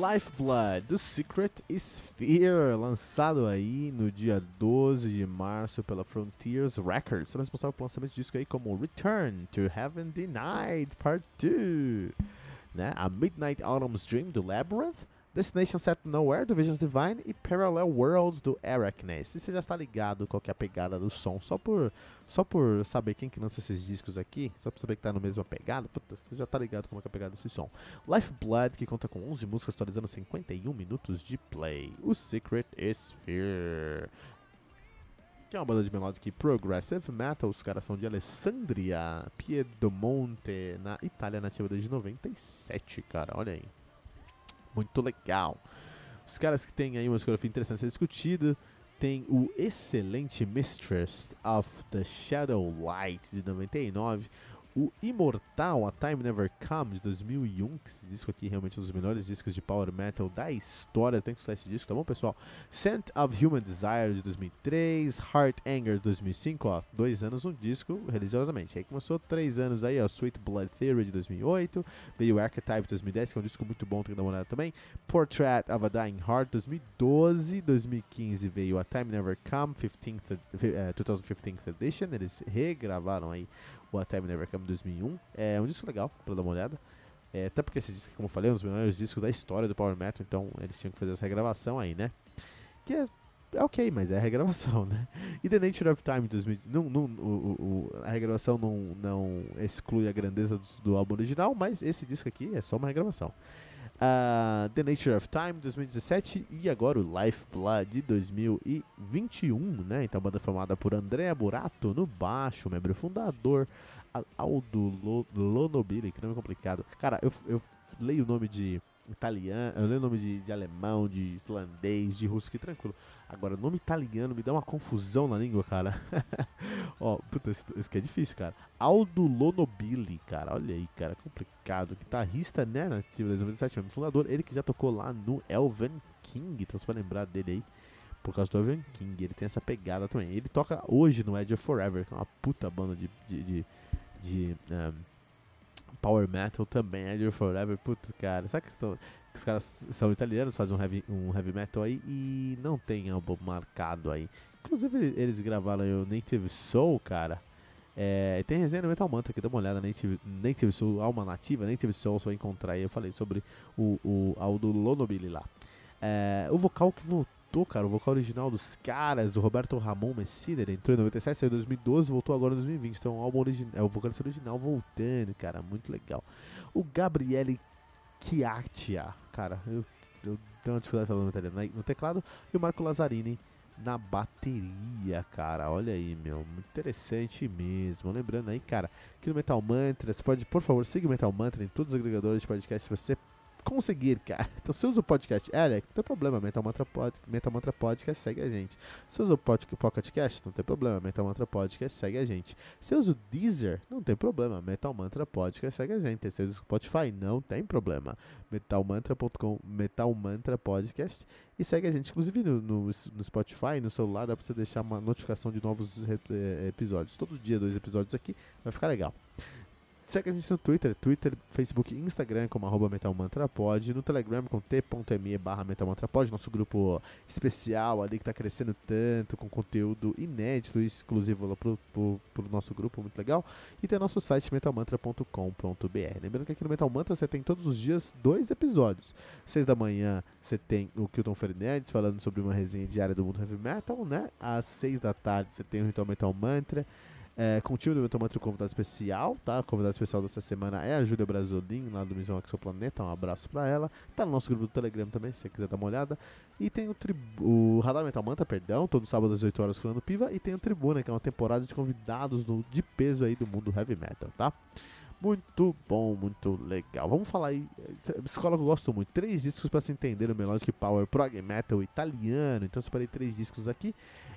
Lifeblood, do Secret Sphere, lançado aí no dia 12 de março pela Frontiers Records, sendo responsável pelo lançamento disso aí como Return to Heaven Denied Part 2, né? A Midnight Autumn's Dream do Labyrinth, Destination Set Nowhere do Visions Divine e Parallel Worlds do Arachnes. E você já está ligado qual que é a pegada do som, só por, só por saber quem que lança esses discos aqui, só por saber que tá no mesmo pegada, puta, você já está ligado como é, é a pegada desse som. Lifeblood, que conta com 11 músicas atualizando 51 minutos de play. O Secret Sphere que é uma banda de melodic progressive metal. Os caras são de Alessandria, Piedemonte, na Itália, nativa desde 97, cara. Olha aí muito legal. Os caras que tem aí uma escolha interessante a ser discutida. Tem o excelente Mistress of the Shadow Light de 99, o Imortal, A Time Never Comes, de 2001, que esse disco aqui é realmente um dos melhores discos de power metal da história, tem que estudar esse disco, tá bom, pessoal? Scent of Human Desire, de 2003, Heart Anger, de 2005, ó, dois anos um disco, religiosamente. Aí começou três anos aí, ó, Sweet Blood Theory, de 2008, veio Archetype, de 2010, que é um disco muito bom, tem que dar uma olhada também, Portrait of a Dying Heart, 2012, 2015 veio A Time Never Come, 15th, uh, 2015th Edition, eles regravaram aí A Time Never Come 2001. É um disco legal pra dar uma olhada. É, até porque esse disco, como eu falei, é um dos melhores discos da história do Power Metal, então eles tinham que fazer essa regravação aí, né? Que é, é ok, mas é a regravação, né? E The Nature of Time 2000, não, não, o, o, a regravação não, não exclui a grandeza do, do álbum original, mas esse disco aqui é só uma regravação. Uh, The Nature of Time 2017 e agora o Lifeblood de 2021, né? Então, banda formada por Andrea Burato no baixo, membro fundador, Aldo Lonobili, que nome complicado. Cara, eu, eu leio o nome de italiano, eu leio nome de, de, alemão, de islandês, de russo, que tranquilo. Agora, nome italiano me dá uma confusão na língua, cara. Ó, puta, isso, que é difícil, cara. Aldo Lonobili, cara, olha aí, cara, complicado. Guitarrista, né, nativo de 2017, fundador, ele que já tocou lá no Elven King, então você vai lembrar dele aí. Por causa do Elven King, ele tem essa pegada também. Ele toca hoje no Edge of Forever, que é uma puta banda de, de, de, de um, power metal também, of Forever, putz, cara, sabe que, estão, que os caras são italianos, fazem um heavy, um heavy metal aí e não tem álbum marcado aí. Inclusive eles gravaram o Native Soul, cara. É, tem resenha no Metal Mantra aqui, dá uma olhada, Native, Native Soul, alma nativa, Native Soul, vai encontrar aí. Eu falei sobre o, o Aldo Lonobili lá. É, o vocal que voltou, cara, o vocal original dos caras, o Roberto Ramon Messina, ele entrou em 97, saiu em 2012, voltou agora em 2020. Então, álbum original, é o vocalista original voltando, cara, muito legal. O Gabriele Chiatia, cara, eu, eu tenho uma dificuldade falando italiano, né? no teclado, e o Marco Lazzarini na bateria, cara. Olha aí, meu, interessante mesmo. Lembrando aí, cara, que no Metal Mantra, você pode, por favor, siga o Metal Mantra em todos os agregadores de podcast se você conseguir, cara. Então, se usa o podcast Eric, não tem problema. Metal Mantra, Pod, Metal Mantra Podcast, segue a gente. Se usa o Pocket Cast, não tem problema. Metal Mantra Podcast, segue a gente. Se usa o Deezer, não tem problema. Metal Mantra Podcast, segue a gente. Se usa o Spotify, não tem problema. Metalmantra.com, Metal Mantra Podcast e segue a gente. Inclusive no, no, no, Spotify, no celular, dá pra você deixar uma notificação de novos eh, episódios. Todo dia, dois episódios aqui, vai ficar legal. Segue a gente no Twitter, Twitter, Facebook e Instagram como arroba metalmantrapod, no Telegram com t.me barra metalmantrapod, nosso grupo especial ali que tá crescendo tanto, com conteúdo inédito e exclusivo lá pro, pro, pro nosso grupo, muito legal. E tem nosso site metalmantra.com.br. Lembrando que aqui no Metal Mantra você tem todos os dias dois episódios. Seis da manhã você tem o Kilton Fernandes falando sobre uma resenha diária do mundo heavy metal, né? Às seis da tarde você tem o Ritual Metal Mantra. É, com o time do Metal Mantra convidado especial, tá? O convidado especial dessa semana é a Júlia Brasolin, lá do Missão Exoplaneta. Um abraço pra ela. Tá no nosso grupo do Telegram também, se você quiser dar uma olhada. E tem o, o Radar Metal Mantra, perdão, todo sábado às 8 horas falando Piva. E tem o Tribuna, que é uma temporada de convidados do, de peso aí do mundo heavy metal, tá? Muito bom, muito legal. Vamos falar aí. Escola que eu gosto muito. Três discos para se entender o Melodic Power Prog Metal italiano. Então separei três discos aqui.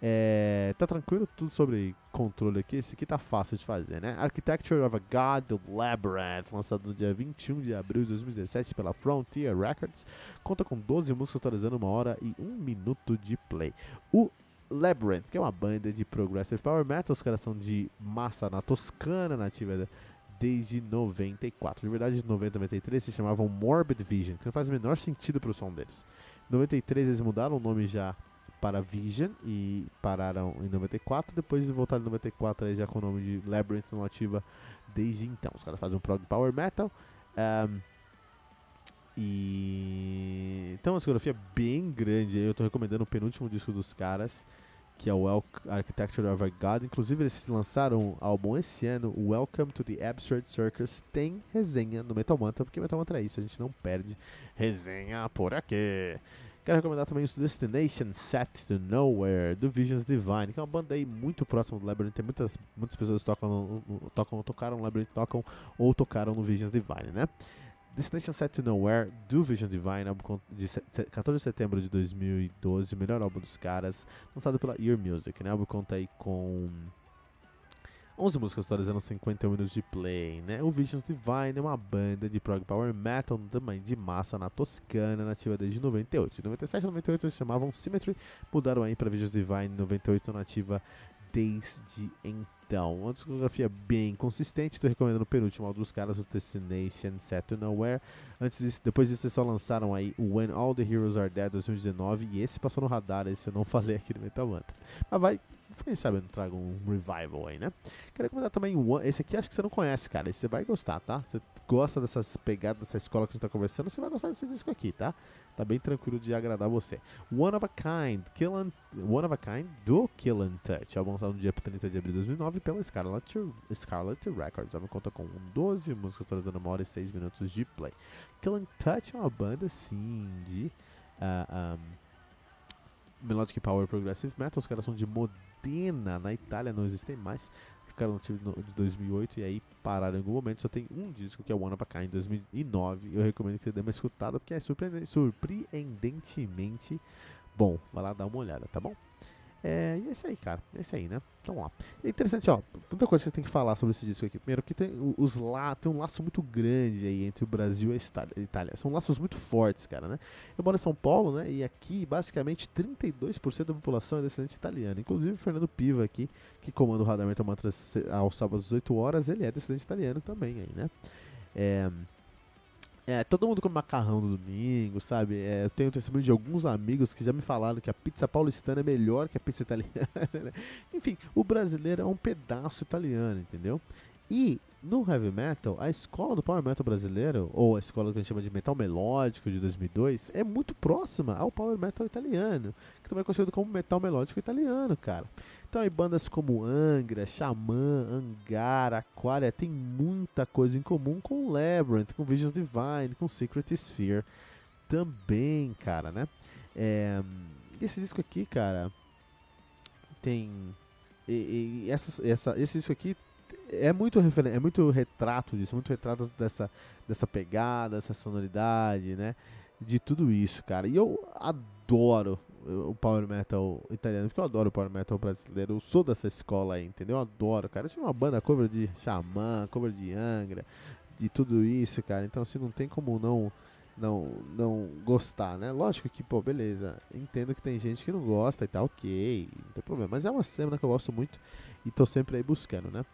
É, tá tranquilo? Tudo sobre controle aqui. Esse aqui tá fácil de fazer, né? Architecture of a God, The Labyrinth, lançado no dia 21 de abril de 2017 pela Frontier Records. Conta com 12 músicas atualizando uma hora e um minuto de play. O Labyrinth, que é uma banda de progressive power metal, os caras são de massa na Toscana, nativa desde 94. De verdade, de 90 93 se chamavam Morbid Vision, que não faz o menor sentido pro som deles. Em 93 eles mudaram o nome já para Vision e pararam em 94. Depois de voltar em 94 aí já com o nome de Labyrinth não ativa desde então. Os caras fazem um prog power metal. Um, e então uma discografia bem grande. Eu estou recomendando o penúltimo disco dos caras, que é o Architecture of a God. Inclusive eles lançaram um álbum esse ano, Welcome to the Absurd Circus. Tem resenha no Metal Mantra, porque Metal Mantra é isso, a gente não perde resenha por aqui. Quero recomendar também o Destination Set to Nowhere, do Visions Divine, que é uma banda aí muito próxima do Labyrinth. Tem muitas, muitas pessoas tocam, tocam, tocaram no Labyrinth, tocam ou tocaram no Visions Divine, né? Destination Set to Nowhere, do Vision Divine, álbum de 14 de setembro de 2012, o melhor álbum dos caras, lançado pela Ear Music, né? O álbum conta aí com 11 músicas atualizando 51 minutos de play, né? O Visions Divine é uma banda de prog power metal também de massa na Toscana, nativa desde 98. Em 97 e 98 eles chamavam Symmetry, mudaram aí para Visions Divine 98 nativa desde então. Uma discografia bem consistente, estou recomendando o penúltimo álbum dos caras, o Destination Set to Nowhere. Antes disso, depois disso, eles só lançaram aí o When All the Heroes Are Dead 2019 e esse passou no radar, esse eu não falei aqui no Metal Mantra. Mas vai quem sabe eu não trago um revival aí, né? Quero recomendar também. Esse aqui acho que você não conhece, cara. Esse você vai gostar, tá? Você gosta dessas pegadas dessa escola que a gente tá conversando, você vai gostar desse disco aqui, tá? Tá bem tranquilo de agradar você. One of a Kind, Kill and, One of a Kind do Kill and Touch. Álbum lançado no dia 30 de abril de 2009 pela Scarlet, Scarlet Records. A conta com 12 músicas atualizando uma hora e 6 minutos de play. Kill and Touch é uma banda, assim, de. Uh, ah, um, Melodic Power Progressive Metal. Os caras são de Modena, na Itália, não existem mais. Ficaram no de 2008 e aí pararam em algum momento. Só tem um disco que é One of a Kind em 2009. Eu recomendo que você dê uma escutada porque é surpreendentemente bom. Vai lá dar uma olhada, tá bom? É, e é isso aí, cara. É isso aí, né? Então lá. É interessante, ó. Muita coisa que você tem que falar sobre esse disco aqui. Primeiro que tem os lá, tem um laço muito grande aí entre o Brasil e a Itália. São laços muito fortes, cara, né? Eu moro em São Paulo, né? E aqui, basicamente, 32% da população é descendente italiana. Inclusive o Fernando Piva aqui, que comanda o Radar Metal Mantra aos sábados às 18 horas, ele é descendente italiano também aí, né? É. É, todo mundo come macarrão no domingo, sabe? É, eu tenho testemunho de alguns amigos que já me falaram que a pizza paulistana é melhor que a pizza italiana. Né? Enfim, o brasileiro é um pedaço italiano, entendeu? E no heavy metal, a escola do power metal brasileiro, ou a escola que a gente chama de metal melódico de 2002, é muito próxima ao power metal italiano, que também é conhecido como metal melódico italiano, cara. Então aí bandas como Angra, Xamã, Angara, Aquaria tem muita coisa em comum com Labyrinth, com Visions Divine, com Secret Sphere também, cara, né? É, esse disco aqui, cara, tem e, e essa, essa, esse disco aqui é muito é muito retrato disso, muito retrato dessa, dessa pegada, dessa sonoridade, né? De tudo isso, cara. E eu adoro o power metal italiano, porque eu adoro o power metal brasileiro. Eu sou dessa escola aí, entendeu? Eu adoro, cara. Eu tinha uma banda cover de Xamã, cover de Angra, de tudo isso, cara. Então, assim, não tem como não não não gostar, né? Lógico que, pô, beleza. Entendo que tem gente que não gosta e tá ok, não tem problema. Mas é uma cena que eu gosto muito e tô sempre aí buscando, né?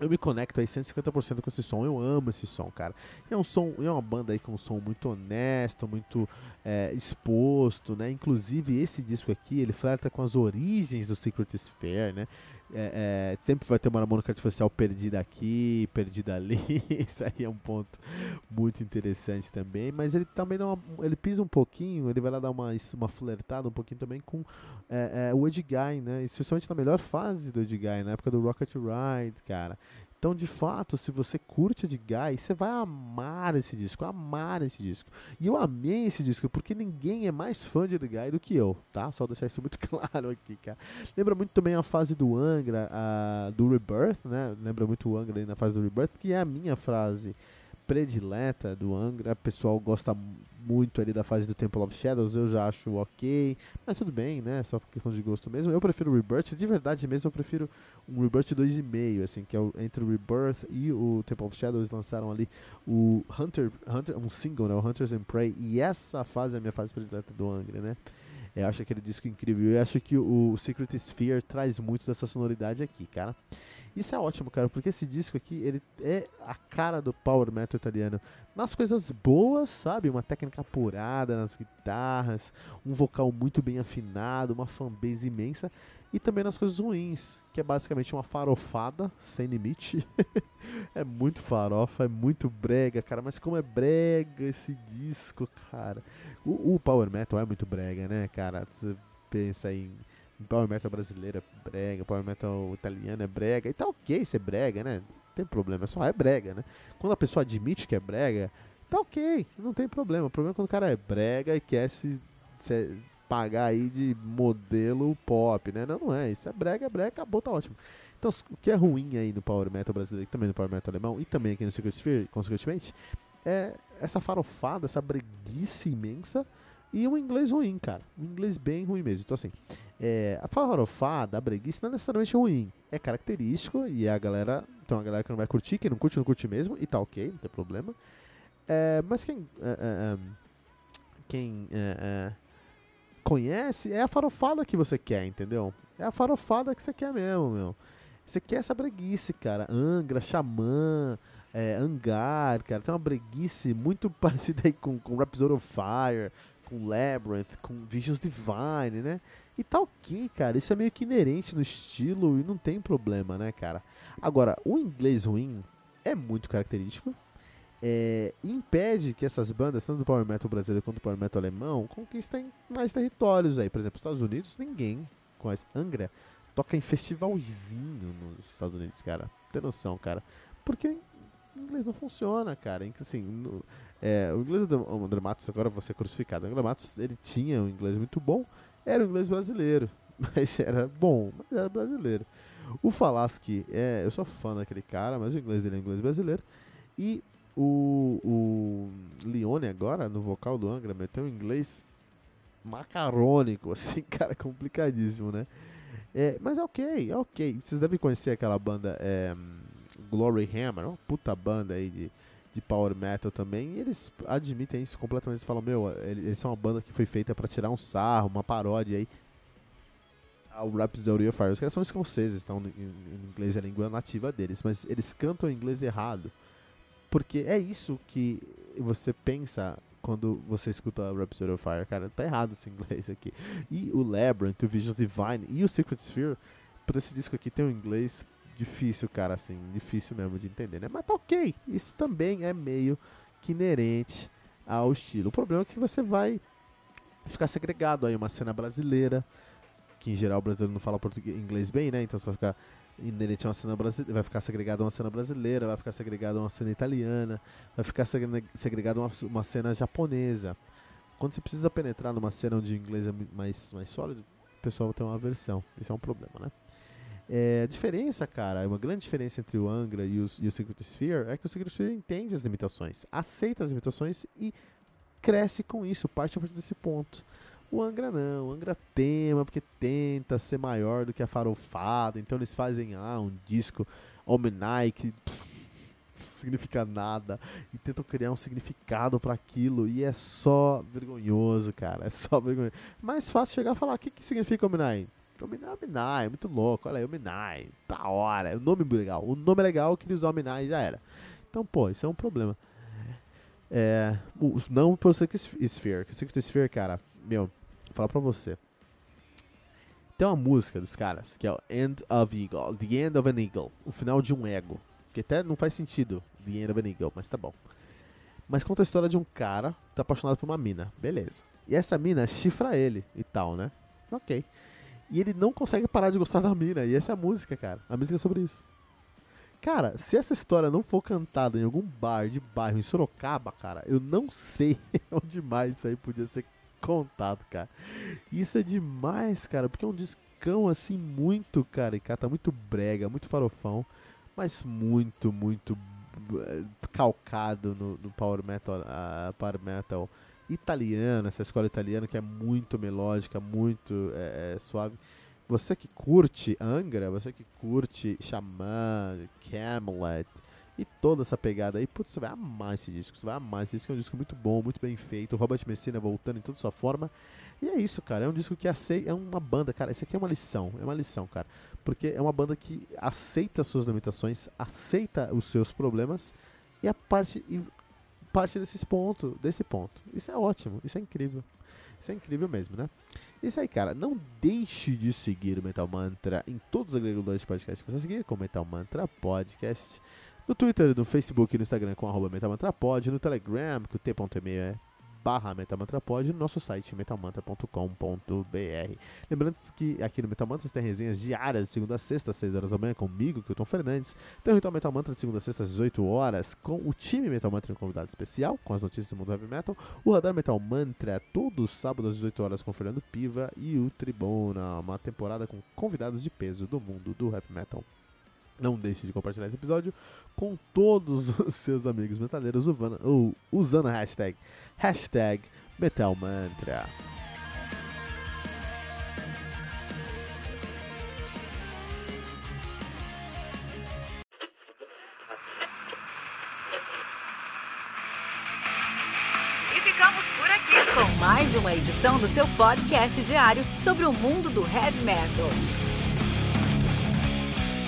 Eu me conecto aí 150% com esse som. Eu amo esse som, cara. É um som, é uma banda aí com um som muito honesto, muito é, exposto, né? Inclusive esse disco aqui, ele flerta com as origens do Secret Sphere, né? É, é, sempre vai ter uma harmônica artificial perdida aqui, perdida ali. Isso aí é um ponto muito interessante também. Mas ele também uma, ele pisa um pouquinho, ele vai lá dar uma, uma flertada um pouquinho também com é, é o Ed Guy, né? Especialmente na melhor fase do Ed Guy, na época do Rocket Ride, cara. Então, de fato, se você curte de Guy, você vai amar esse disco, amar esse disco. E eu amei esse disco porque ninguém é mais fã de The Guy do que eu, tá? Só deixar isso muito claro aqui, cara. Lembra muito também a fase do Angra, a, do Rebirth, né? Lembra muito o Angra aí na fase do Rebirth, que é a minha frase predileta do Angra. O pessoal gosta muito ali da fase do Temple of Shadows, eu já acho ok, mas tudo bem, né? Só por questão de gosto mesmo. Eu prefiro o Rebirth, de verdade mesmo, eu prefiro um Rebirth 2,5, assim, que é o, entre o Rebirth e o Temple of Shadows lançaram ali o Hunter, Hunter um single, né? O Hunters and Prey, e essa fase é a minha fase predileta do Angra, né? Eu acho aquele disco incrível. Eu acho que o Secret Sphere traz muito dessa sonoridade aqui, cara. Isso é ótimo, cara, porque esse disco aqui, ele é a cara do power metal italiano. Nas coisas boas, sabe? Uma técnica apurada nas guitarras, um vocal muito bem afinado, uma fanbase imensa. E também nas coisas ruins, que é basicamente uma farofada sem limite. é muito farofa, é muito brega, cara. Mas como é brega esse disco, cara. O, o power metal é muito brega, né, cara? Você pensa em Power metal brasileira é brega, power metal italiano é brega. E tá ok ser brega, né? Não tem problema, só é brega, né? Quando a pessoa admite que é brega, tá ok, não tem problema. O problema é quando o cara é brega e quer se, se pagar aí de modelo pop, né? Não, não é. Isso é brega, é brega, acabou, tá ótimo. Então, o que é ruim aí no Power Metal brasileiro, também no Power Metal alemão e também aqui no Secret Sphere, consequentemente, é essa farofada, essa breguice imensa e um inglês ruim, cara. Um inglês bem ruim mesmo. Então, assim, é, a farofada, a breguice não é necessariamente ruim. É característico e a galera. Tem uma galera que não vai curtir, quem não curte, não curte mesmo, e tá ok, não tem problema. É, mas quem. É, é, é quem é, conhece é a farofada que você quer, entendeu? É a farofada que você quer mesmo, meu. Você quer essa breguice, cara. Angra, Xamã, é, Angar, cara. Tem uma breguice muito parecida aí com, com Rhapsody of Fire, com Labyrinth, com Visions Divine, né? E tá ok, cara. Isso é meio que inerente no estilo e não tem problema, né, cara? Agora, o inglês ruim é muito característico. É, impede que essas bandas, tanto do Power Metal brasileiro quanto do Power Metal alemão, conquistem mais territórios aí. Por exemplo, nos Estados Unidos, ninguém conhece Angra toca em festivalzinho nos Estados Unidos, cara. Tem noção, cara. Porque o inglês não funciona, cara. Assim, no, é, o inglês do André Matos, agora você é crucificado. O André Matos, ele tinha um inglês muito bom, era o inglês brasileiro. Mas era bom, mas era brasileiro. O Falaschi, é, eu sou fã daquele cara, mas o inglês dele é inglês brasileiro. E o, o Leone agora, no vocal do Angra, meteu um inglês macarônico, assim, cara, complicadíssimo, né? É, mas é ok, é ok. Vocês devem conhecer aquela banda é, Glory Hammer, uma puta banda aí de, de power metal também. E eles admitem isso completamente. Eles falam: Meu, eles são uma banda que foi feita para tirar um sarro, uma paródia aí. Ao Rhapsody of Fire. Os caras são escoceses, então em, inglês é a língua nativa deles, mas eles cantam inglês errado. Porque é isso que você pensa quando você escuta Rhapsody of Fire, cara, tá errado esse inglês aqui. E o Labyrinth, o Visions Divine e o Secret Sphere, por esse disco aqui tem um inglês difícil, cara, assim, difícil mesmo de entender, né? Mas tá ok, isso também é meio que inerente ao estilo. O problema é que você vai ficar segregado aí uma cena brasileira, que em geral o brasileiro não fala português, inglês bem, né? Então você vai ficar inerente a uma cena brasileira, vai ficar segregado a uma cena brasileira, vai ficar segregado a uma cena italiana, vai ficar segregado a uma, uma cena japonesa. Quando você precisa penetrar numa cena onde o inglês é mais, mais sólido, o pessoal tem uma aversão. Isso é um problema, né? É, a diferença, cara, uma grande diferença entre o Angra e o, e o Secret Sphere é que o Secret Sphere entende as limitações, aceita as limitações e cresce com isso, parte a partir desse ponto. O Angra não, o Angra tema, porque tenta ser maior do que a farofada, então eles fazem ah, um disco Omenai que pff, não significa nada e tentam criar um significado para aquilo e é só vergonhoso, cara, é só vergonhoso. Mais fácil chegar e falar, o que, que significa Omenai? Omenai, Omenai, muito louco, olha aí, Omenai, da hora, é um nome legal, o nome é legal, eu queria usar Omenai e já era. Então, pô, isso é um problema. É, não pro Secret Sphere, que Secret Sphere, cara, meu, vou falar pra você. Tem uma música dos caras que é o End of Eagle, The End of an Eagle, o final de um ego. Que até não faz sentido, The End of an Eagle, mas tá bom. Mas conta a história de um cara que tá apaixonado por uma mina, beleza. E essa mina chifra ele e tal, né? Ok. E ele não consegue parar de gostar da mina, e essa é a música, cara. A música é sobre isso. Cara, se essa história não for cantada em algum bar de bairro em Sorocaba, cara, eu não sei onde mais isso aí podia ser contado, cara. Isso é demais, cara, porque é um discão assim muito caricata, muito brega, muito farofão, mas muito, muito eh, calcado no, no power metal, uh, power metal italiano, essa escola italiana que é muito melódica, muito é, suave. Você que curte Angra, você que curte Xamã, Camelot e toda essa pegada aí, putz, você vai amar esse disco, você vai amar esse disco, é um disco muito bom, muito bem feito, Robert Messina voltando em toda sua forma. E é isso, cara, é um disco que aceita, é uma banda, cara, isso aqui é uma lição, é uma lição, cara, porque é uma banda que aceita as suas limitações, aceita os seus problemas e a parte e parte desses pontos, desse ponto. Isso é ótimo, isso é incrível. Isso é incrível mesmo, né? Isso aí, cara. Não deixe de seguir o Metal Mantra em todos os agregadores de podcast que você seguir, com Metal Mantra Podcast. No Twitter, no Facebook e no Instagram com arroba Metal Mantra Pod. No Telegram, que o t.me é barra Metamantrapod no nosso site metalmantra.com.br. Lembrando que aqui no Metal Mantra tem resenhas diárias de segunda a sexta, às 6 horas da manhã, comigo, é Tom Fernandes. Tem o Ritual Metal Mantra de segunda a sexta, às 18 horas, com o time Metal Mantra e um convidado especial, com as notícias do mundo heavy metal. O Radar Metal Mantra, todo sábado às 18 horas, com o Fernando Piva e o Tribuna, uma temporada com convidados de peso do mundo do heavy metal. Não deixe de compartilhar esse episódio com todos os seus amigos metaleiros usando, a hashtag, hashtag MetalMantra. E ficamos por aqui com mais uma edição do seu podcast diário sobre o mundo do heavy metal.